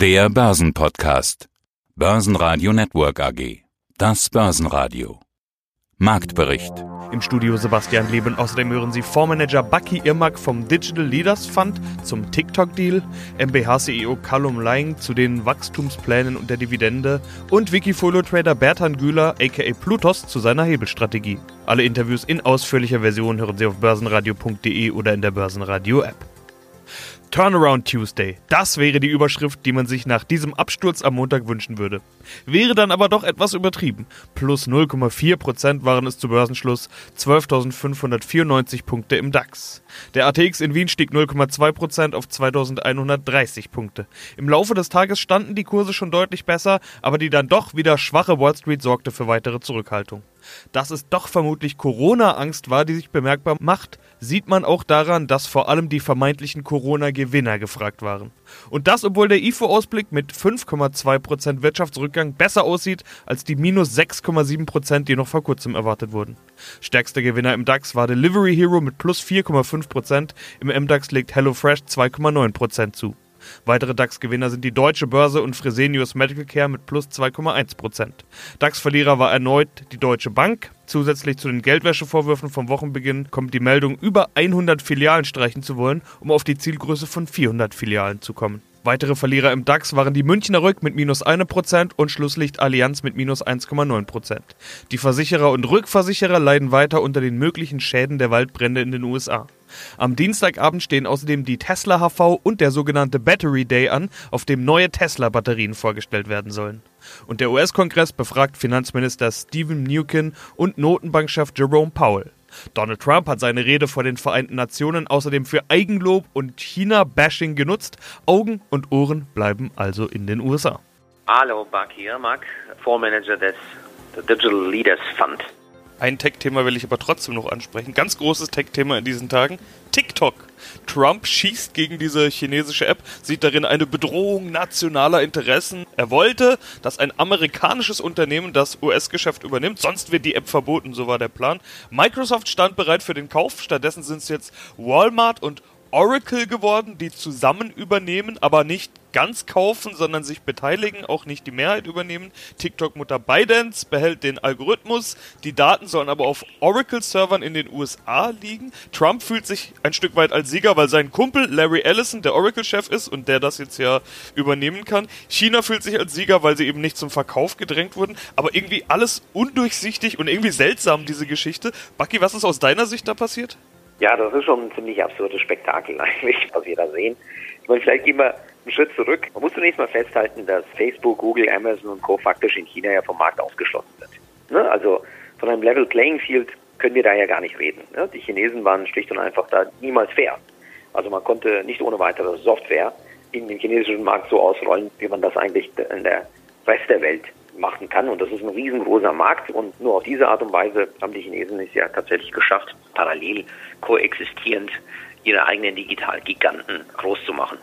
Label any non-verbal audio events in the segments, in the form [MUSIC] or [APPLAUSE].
Der Börsenpodcast. Börsenradio Network AG. Das Börsenradio. Marktbericht. Im Studio Sebastian Leben. Außerdem hören Sie Fondsmanager Bucky Irmak vom Digital Leaders Fund zum TikTok-Deal, MBH-CEO Callum Lang zu den Wachstumsplänen und der Dividende und Wikifolio-Trader Bertan Güler aka Plutos zu seiner Hebelstrategie. Alle Interviews in ausführlicher Version hören Sie auf börsenradio.de oder in der Börsenradio-App. Turnaround Tuesday. Das wäre die Überschrift, die man sich nach diesem Absturz am Montag wünschen würde. Wäre dann aber doch etwas übertrieben. Plus 0,4% waren es zu Börsenschluss, 12.594 Punkte im DAX. Der ATX in Wien stieg 0,2% auf 2.130 Punkte. Im Laufe des Tages standen die Kurse schon deutlich besser, aber die dann doch wieder schwache Wall Street sorgte für weitere Zurückhaltung. Dass es doch vermutlich Corona-Angst war, die sich bemerkbar macht, sieht man auch daran, dass vor allem die vermeintlichen Corona-Gewinner gefragt waren. Und das, obwohl der IFO-Ausblick mit 5,2% Wirtschaftsrückgang besser aussieht als die minus 6,7%, die noch vor kurzem erwartet wurden. Stärkster Gewinner im DAX war Delivery Hero mit plus 4,5%, im MDAX legt HelloFresh 2,9% zu. Weitere DAX-Gewinner sind die Deutsche Börse und Fresenius Medical Care mit plus 2,1%. DAX-Verlierer war erneut die Deutsche Bank. Zusätzlich zu den Geldwäschevorwürfen vom Wochenbeginn kommt die Meldung, über 100 Filialen streichen zu wollen, um auf die Zielgröße von 400 Filialen zu kommen. Weitere Verlierer im DAX waren die Münchner Rück mit minus 1% und Schlusslicht Allianz mit minus 1,9%. Die Versicherer und Rückversicherer leiden weiter unter den möglichen Schäden der Waldbrände in den USA. Am Dienstagabend stehen außerdem die Tesla HV und der sogenannte Battery Day an, auf dem neue Tesla-Batterien vorgestellt werden sollen. Und der US-Kongress befragt Finanzminister Stephen Mnuchin und Notenbankchef Jerome Powell. Donald Trump hat seine Rede vor den Vereinten Nationen außerdem für Eigenlob und China-Bashing genutzt. Augen und Ohren bleiben also in den USA. Hallo, Buck hier, Mark, Fondsmanager des Digital Leaders Fund. Ein Tech-Thema will ich aber trotzdem noch ansprechen. Ganz großes Tech-Thema in diesen Tagen. TikTok. Trump schießt gegen diese chinesische App, sieht darin eine Bedrohung nationaler Interessen. Er wollte, dass ein amerikanisches Unternehmen das US-Geschäft übernimmt, sonst wird die App verboten, so war der Plan. Microsoft stand bereit für den Kauf, stattdessen sind es jetzt Walmart und Oracle geworden, die zusammen übernehmen, aber nicht ganz kaufen, sondern sich beteiligen, auch nicht die Mehrheit übernehmen. TikTok-Mutter ByteDance behält den Algorithmus. Die Daten sollen aber auf Oracle-Servern in den USA liegen. Trump fühlt sich ein Stück weit als Sieger, weil sein Kumpel Larry Ellison der Oracle-Chef ist und der das jetzt ja übernehmen kann. China fühlt sich als Sieger, weil sie eben nicht zum Verkauf gedrängt wurden. Aber irgendwie alles undurchsichtig und irgendwie seltsam, diese Geschichte. Bucky, was ist aus deiner Sicht da passiert? Ja, das ist schon ein ziemlich absurdes Spektakel [LAUGHS] eigentlich, was wir da sehen. Ich meine, vielleicht gehen wir einen Schritt zurück. Man muss zunächst mal festhalten, dass Facebook, Google, Amazon und Co. faktisch in China ja vom Markt ausgeschlossen sind. Ne? Also von einem Level Playing Field können wir da ja gar nicht reden. Ne? Die Chinesen waren schlicht und einfach da niemals fair. Also man konnte nicht ohne weitere Software in den chinesischen Markt so ausrollen, wie man das eigentlich in der Rest der Welt machen kann. Und das ist ein riesengroßer Markt. Und nur auf diese Art und Weise haben die Chinesen es ja tatsächlich geschafft, parallel koexistierend ihre eigenen Digitalgiganten groß zu machen.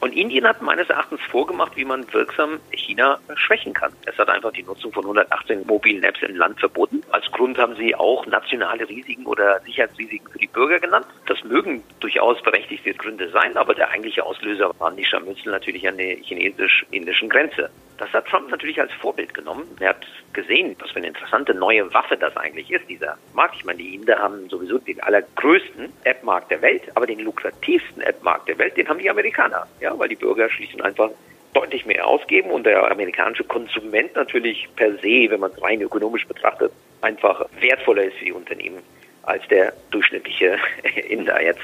Und Indien hat meines Erachtens vorgemacht, wie man wirksam China schwächen kann. Es hat einfach die Nutzung von 118 mobilen Apps im Land verboten. Als Grund haben sie auch nationale Risiken oder Sicherheitsrisiken für die Bürger genannt. Das mögen durchaus berechtigte Gründe sein, aber der eigentliche Auslöser waren die Scharmützel natürlich an der chinesisch-indischen Grenze. Das hat Trump natürlich als Vorbild genommen. Er hat gesehen, was für eine interessante neue Waffe das eigentlich ist, dieser Markt. Ich meine, die Inder haben sowieso den allergrößten App-Markt der Welt, aber den lukrativsten App-Markt der Welt, den haben die Amerikaner. Ja, weil die Bürger schlicht und einfach deutlich mehr ausgeben und der amerikanische Konsument natürlich per se, wenn man es rein ökonomisch betrachtet, einfach wertvoller ist für die Unternehmen als der durchschnittliche [LAUGHS] Inder jetzt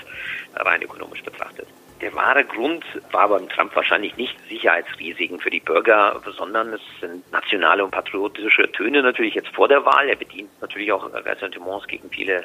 rein ökonomisch betrachtet. Der wahre Grund war beim Trump wahrscheinlich nicht Sicherheitsrisiken für die Bürger, sondern es sind nationale und patriotische Töne natürlich jetzt vor der Wahl. Er bedient natürlich auch Ressentiments gegen viele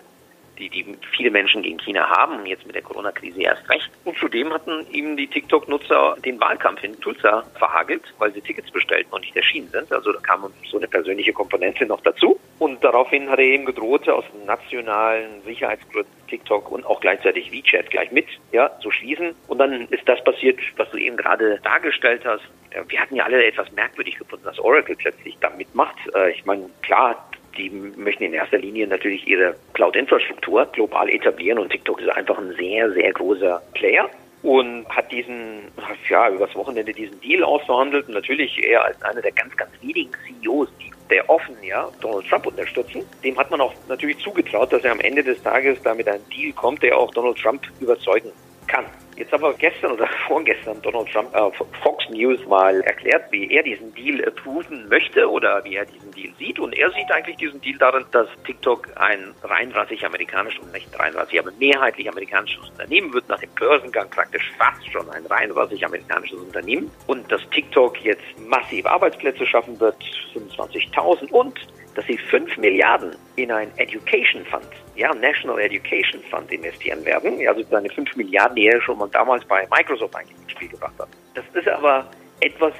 die, die viele Menschen gegen China haben jetzt mit der Corona-Krise erst recht. Und zudem hatten ihm die TikTok-Nutzer den Wahlkampf in Tulsa verhagelt, weil sie Tickets bestellten und nicht erschienen sind. Also da kam so eine persönliche Komponente noch dazu. Und daraufhin hat er eben gedroht, aus nationalen Sicherheitsgründen TikTok und auch gleichzeitig WeChat gleich mit ja, zu schließen. Und dann ist das passiert, was du eben gerade dargestellt hast. Wir hatten ja alle etwas merkwürdig gefunden, dass Oracle plötzlich da mitmacht. Äh, ich meine, klar, die möchten in erster Linie natürlich ihre Cloud-Infrastruktur global etablieren und TikTok ist einfach ein sehr, sehr großer Player. und hat diesen, ja, übers Wochenende diesen Deal ausverhandelt. Und natürlich er als einer der ganz, ganz wenigen CEOs, die der offen ja Donald Trump unterstützen. Dem hat man auch natürlich zugetraut, dass er am Ende des Tages damit einen Deal kommt, der auch Donald Trump überzeugen kann. Jetzt aber gestern oder [LAUGHS] vorgestern Donald Trump äh, Fox News mal erklärt, wie er diesen Deal approven möchte oder wie er diesen Deal sieht. Und er sieht eigentlich diesen Deal darin, dass TikTok ein reinrassig amerikanisches und nicht reinrassig, aber mehrheitlich amerikanisches Unternehmen wird, nach dem Börsengang praktisch fast schon ein reinrassig amerikanisches Unternehmen. Und dass TikTok jetzt massiv Arbeitsplätze schaffen wird, 25.000 und dass sie 5 Milliarden in ein Education Fund, ja, National Education Fund investieren werden. Also seine 5 Milliarden, die er schon mal damals bei Microsoft eigentlich ins Spiel gebracht hat. Das ist aber etwas,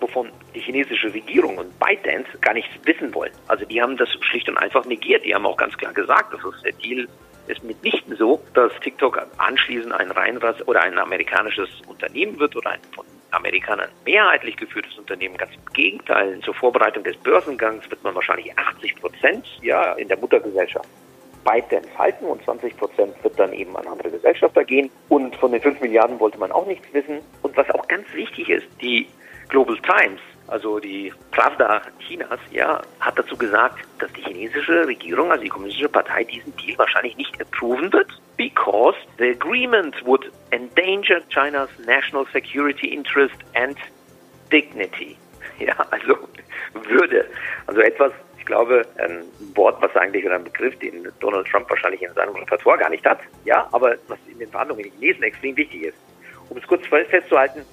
wovon die chinesische Regierung und ByteDance gar nichts wissen wollen. Also die haben das schlicht und einfach negiert. Die haben auch ganz klar gesagt, das ist der Deal ist mitnichten so, dass TikTok anschließend ein Reinrass oder ein amerikanisches Unternehmen wird oder ein von Amerikanern mehrheitlich geführtes Unternehmen. Ganz im Gegenteil, zur Vorbereitung des Börsengangs wird man wahrscheinlich 80 Prozent ja, in der Muttergesellschaft ByteDance halten und 20 Prozent wird dann eben an andere Gesellschafter gehen. Und von den 5 Milliarden wollte man auch nichts wissen. Und was auch ganz wichtig ist, die Global Times, also die Pravda Chinas, ja, hat dazu gesagt, dass die chinesische Regierung, also die kommunistische Partei, diesen Deal wahrscheinlich nicht approven wird, because the agreement would endanger China's national security interest and dignity. [LAUGHS] Ja, also würde. Also etwas, ich glaube, ein Wort, was eigentlich oder ein Begriff, den Donald Trump wahrscheinlich in seinem Repertoire gar nicht hat. Ja, aber was in den Verhandlungen mit Chinesen extrem wichtig ist. Um es kurz festzuhalten,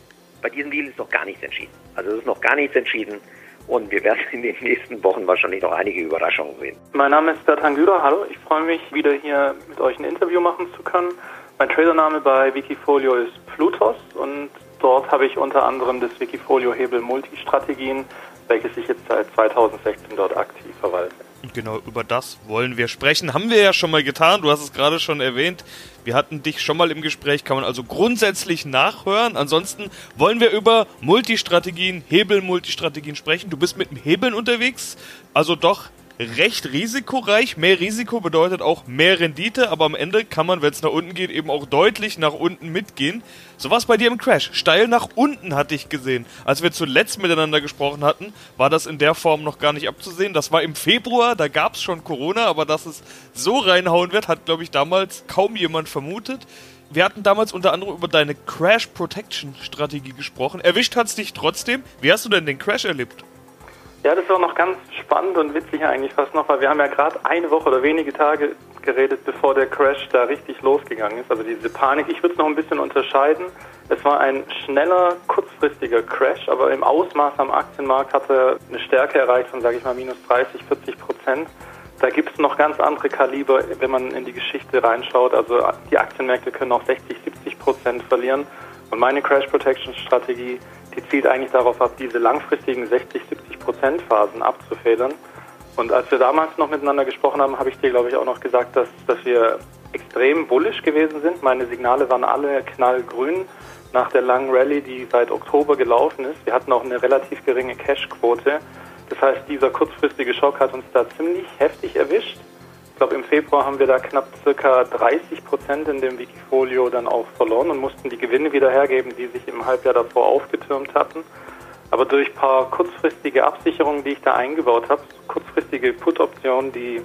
bei diesem Deal ist noch gar nichts entschieden. Also es ist noch gar nichts entschieden. Und wir werden in den nächsten Wochen wahrscheinlich noch einige Überraschungen sehen. Mein Name ist Bertan Güder. Hallo, ich freue mich, wieder hier mit euch ein Interview machen zu können. Mein Tradername bei Wikifolio ist Plutos und dort habe ich unter anderem das Wikifolio Hebel Multistrategien, welches ich jetzt seit 2016 dort aktiv verwalte. Genau, über das wollen wir sprechen. Haben wir ja schon mal getan, du hast es gerade schon erwähnt. Wir hatten dich schon mal im Gespräch, kann man also grundsätzlich nachhören. Ansonsten wollen wir über Multistrategien, Hebel-Multistrategien sprechen. Du bist mit dem Hebeln unterwegs, also doch recht risikoreich. Mehr Risiko bedeutet auch mehr Rendite, aber am Ende kann man, wenn es nach unten geht, eben auch deutlich nach unten mitgehen. So war es bei dir im Crash. Steil nach unten hatte ich gesehen. Als wir zuletzt miteinander gesprochen hatten, war das in der Form noch gar nicht abzusehen. Das war im Februar, da gab es schon Corona, aber dass es so reinhauen wird, hat, glaube ich, damals kaum jemand vermutet. Wir hatten damals unter anderem über deine Crash Protection Strategie gesprochen. Erwischt hat es dich trotzdem. Wie hast du denn den Crash erlebt? Ja, das war noch ganz spannend und witzig eigentlich fast noch, weil wir haben ja gerade eine Woche oder wenige Tage geredet, bevor der Crash da richtig losgegangen ist. Also diese Panik, ich würde es noch ein bisschen unterscheiden. Es war ein schneller, kurzfristiger Crash, aber im Ausmaß am Aktienmarkt hat er eine Stärke erreicht von, sage ich mal, minus 30, 40 Prozent. Da gibt es noch ganz andere Kaliber, wenn man in die Geschichte reinschaut. Also die Aktienmärkte können auch 60, 70 Prozent verlieren. Und meine Crash Protection Strategie die zielt eigentlich darauf ab, diese langfristigen 60, 70 Prozent Phasen abzufedern. Und als wir damals noch miteinander gesprochen haben, habe ich dir, glaube ich, auch noch gesagt, dass, dass wir extrem bullish gewesen sind. Meine Signale waren alle knallgrün nach der langen Rallye, die seit Oktober gelaufen ist. Wir hatten auch eine relativ geringe Cash-Quote. Das heißt, dieser kurzfristige Schock hat uns da ziemlich heftig erwischt. Ich glaube, im Februar haben wir da knapp circa 30 Prozent in dem Wikifolio dann auch verloren und mussten die Gewinne wieder hergeben, die sich im Halbjahr davor aufgetürmt hatten. Aber durch ein paar kurzfristige Absicherungen, die ich da eingebaut habe, kurzfristige Put-Optionen, die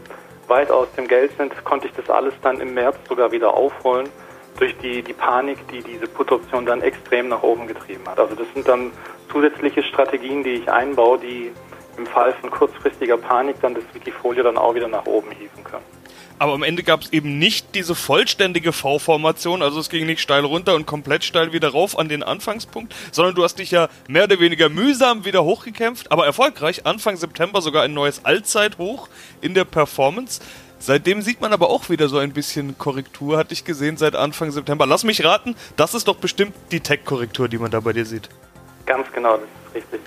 weit aus dem Geld sind, konnte ich das alles dann im März sogar wieder aufholen durch die, die Panik, die diese Put-Option dann extrem nach oben getrieben hat. Also das sind dann zusätzliche Strategien, die ich einbaue, die im Fall von kurzfristiger Panik dann das Wikifolio dann auch wieder nach oben hieven können. Aber am Ende gab es eben nicht diese vollständige V-Formation, also es ging nicht steil runter und komplett steil wieder rauf an den Anfangspunkt, sondern du hast dich ja mehr oder weniger mühsam wieder hochgekämpft, aber erfolgreich. Anfang September sogar ein neues Allzeithoch in der Performance. Seitdem sieht man aber auch wieder so ein bisschen Korrektur, hatte ich gesehen, seit Anfang September. Lass mich raten, das ist doch bestimmt die Tech-Korrektur, die man da bei dir sieht. Ganz genau, das ist richtig.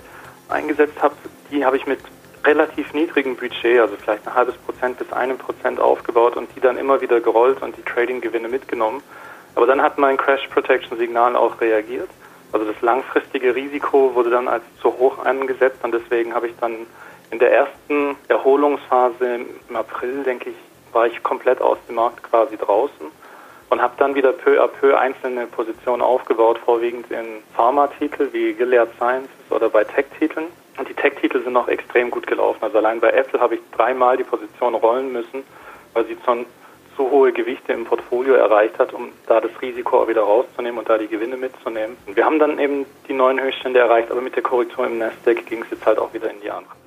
Eingesetzt habe die habe ich mit relativ niedrigem Budget, also vielleicht ein halbes Prozent bis einem Prozent aufgebaut und die dann immer wieder gerollt und die Trading-Gewinne mitgenommen. Aber dann hat mein Crash Protection Signal auch reagiert. Also das langfristige Risiko wurde dann als zu hoch eingesetzt und deswegen habe ich dann in der ersten Erholungsphase im April, denke ich, war ich komplett aus dem Markt quasi draußen und habe dann wieder peu à peu einzelne Positionen aufgebaut, vorwiegend in Pharma-Titel wie Gilead Sciences oder bei Tech-Titeln. Und die Tech-Titel sind auch extrem gut gelaufen. Also allein bei Apple habe ich dreimal die Position rollen müssen, weil sie schon zu hohe Gewichte im Portfolio erreicht hat, um da das Risiko wieder rauszunehmen und da die Gewinne mitzunehmen. Und wir haben dann eben die neuen Höchststände erreicht, aber mit der Korrektur im Nasdaq ging es jetzt halt auch wieder in die andere.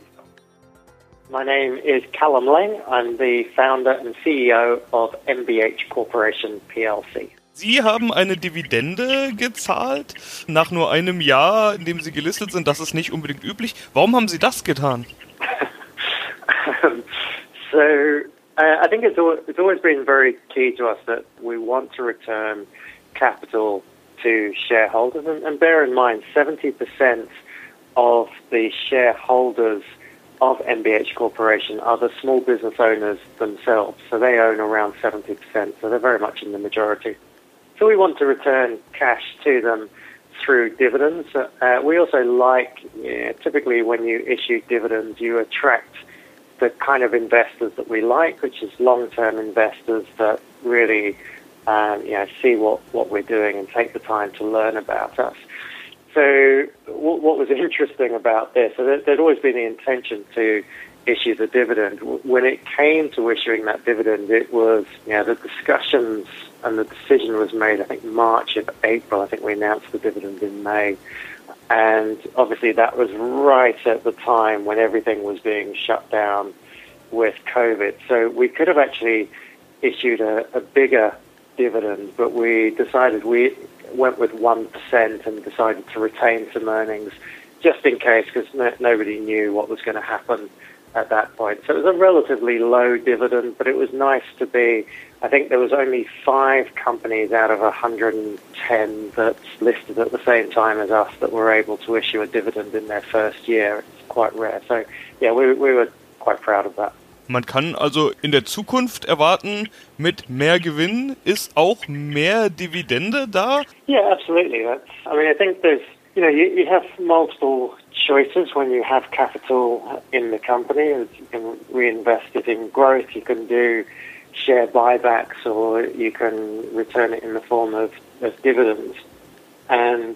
My name is Callum Lang. I'm the founder and CEO of MBH Corporation PLC. Sie haben eine Dividende gezahlt nach nur einem Jahr, in dem Sie gelistet sind. Das ist nicht unbedingt üblich. Warum haben Sie das getan? [LAUGHS] so Uh, I think it's, al- it's always been very key to us that we want to return capital to shareholders. And, and bear in mind, 70% of the shareholders of MBH Corporation are the small business owners themselves. So they own around 70%. So they're very much in the majority. So we want to return cash to them through dividends. Uh, we also like, know, typically when you issue dividends, you attract the kind of investors that we like, which is long-term investors that really, um, you know, see what, what we're doing and take the time to learn about us. So what, was [LAUGHS] interesting about this, there'd always been the intention to issue the dividend. When it came to issuing that dividend, it was, you know, the discussions and the decision was made, I think, March of April. I think we announced the dividend in May. And obviously, that was right at the time when everything was being shut down with COVID. So we could have actually issued a, a bigger dividend, but we decided we went with 1% and decided to retain some earnings just in case because no, nobody knew what was going to happen at that point. So it was a relatively low dividend, but it was nice to be. I think there was only five companies out of 110 that's listed at the same time as us that were able to issue a dividend in their first year. It's quite rare. So yeah, we, we were quite proud of that. Man kann also in der Zukunft erwarten, mit mehr Gewinn ist auch mehr Dividende da. Yeah, absolutely. That's, I mean, I think there's, you know, you, you have multiple choices when you have capital in the company. You can reinvest it in growth. You can do share buybacks, or you can return it in the form of, of dividends. And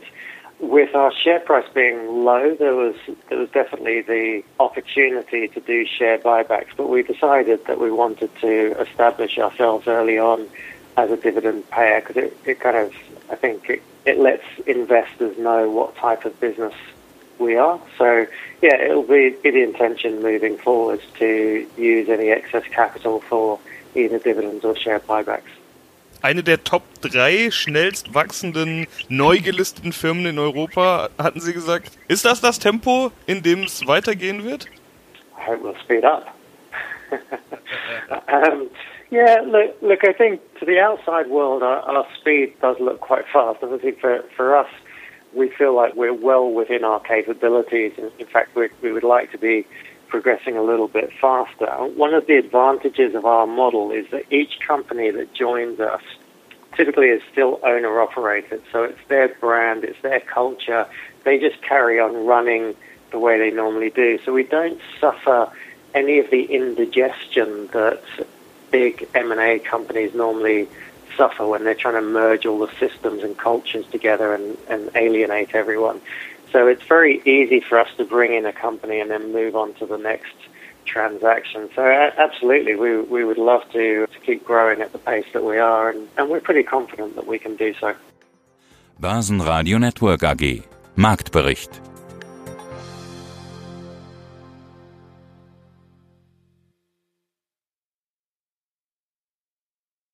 with our share price being low, there was there was definitely the opportunity to do share buybacks, but we decided that we wanted to establish ourselves early on as a dividend payer because it, it kind of I think it, it lets investors know what type of business we are. So yeah, it'll be, be the intention moving forwards to use any excess capital for either dividends or share buybacks. Eine der Top 3 schnellst wachsenden, neu gelisteten Firmen in Europa, hatten Sie gesagt. Ist das das Tempo, in dem es weitergehen wird? I we'll speed up. [LAUGHS] um, yeah, look, look, I think to the outside world, our, our speed does look quite fast. Obviously, for, for us, we feel like we're well within our capabilities. In fact, we, we would like to be progressing a little bit faster. One of the advantages of our model is that each company that joins us typically is still owner operated. So it's their brand, it's their culture. They just carry on running the way they normally do. So we don't suffer any of the indigestion that big M&A companies normally suffer when they're trying to merge all the systems and cultures together and, and alienate everyone. So it's very easy for us to bring in a company and then move on to the next transaction. So absolutely, we, we would love to, to keep growing at the pace that we are, and, and we're pretty confident that we can do so. Börsenradio Network AG. Marktbericht.